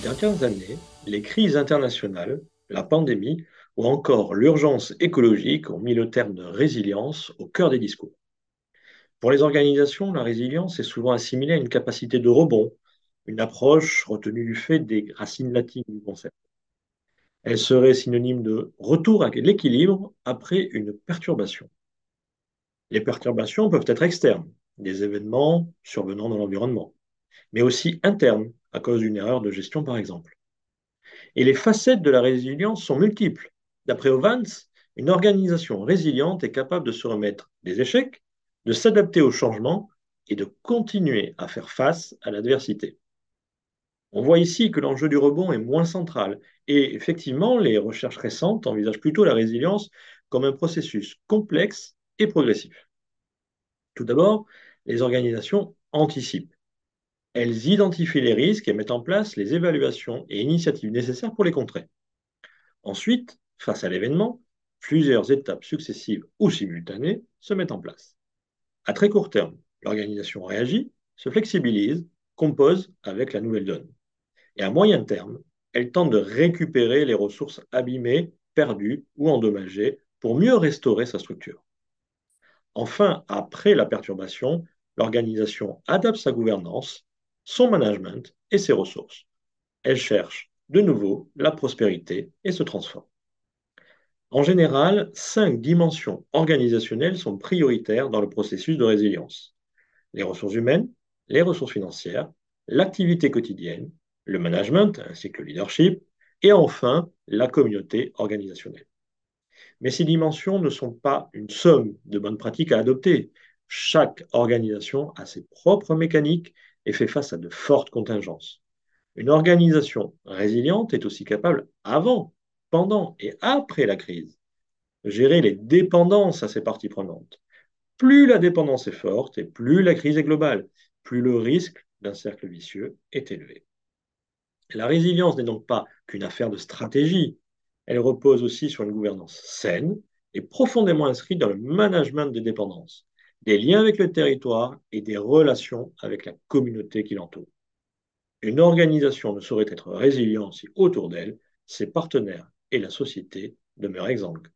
Ces dernières années, les crises internationales, la pandémie ou encore l'urgence écologique ont mis le terme de résilience au cœur des discours. Pour les organisations, la résilience est souvent assimilée à une capacité de rebond, une approche retenue du fait des racines latines du concept. Elle serait synonyme de retour à l'équilibre après une perturbation. Les perturbations peuvent être externes, des événements survenant dans l'environnement, mais aussi internes, à cause d'une erreur de gestion par exemple. Et les facettes de la résilience sont multiples. D'après Ovans, une organisation résiliente est capable de se remettre des échecs, de s'adapter au changement et de continuer à faire face à l'adversité. On voit ici que l'enjeu du rebond est moins central et effectivement, les recherches récentes envisagent plutôt la résilience comme un processus complexe et progressif. Tout d'abord, les organisations anticipent. Elles identifient les risques et mettent en place les évaluations et initiatives nécessaires pour les contrer. Ensuite, face à l'événement, plusieurs étapes successives ou simultanées se mettent en place. À très court terme, l'organisation réagit, se flexibilise, compose avec la nouvelle donne. Et à moyen terme, elle tente de récupérer les ressources abîmées, perdues ou endommagées pour mieux restaurer sa structure. Enfin, après la perturbation, l'organisation adapte sa gouvernance, son management et ses ressources. Elle cherche de nouveau la prospérité et se transforme. En général, cinq dimensions organisationnelles sont prioritaires dans le processus de résilience. Les ressources humaines, les ressources financières, l'activité quotidienne, le management ainsi que le leadership, et enfin la communauté organisationnelle. Mais ces dimensions ne sont pas une somme de bonnes pratiques à adopter. Chaque organisation a ses propres mécaniques et fait face à de fortes contingences. Une organisation résiliente est aussi capable, avant, pendant et après la crise, de gérer les dépendances à ses parties prenantes. Plus la dépendance est forte et plus la crise est globale, plus le risque d'un cercle vicieux est élevé. La résilience n'est donc pas qu'une affaire de stratégie, elle repose aussi sur une gouvernance saine et profondément inscrite dans le management des dépendances, des liens avec le territoire et des relations avec la communauté qui l'entoure. Une organisation ne saurait être résiliente si autour d'elle, ses partenaires et la société demeurent exsangues.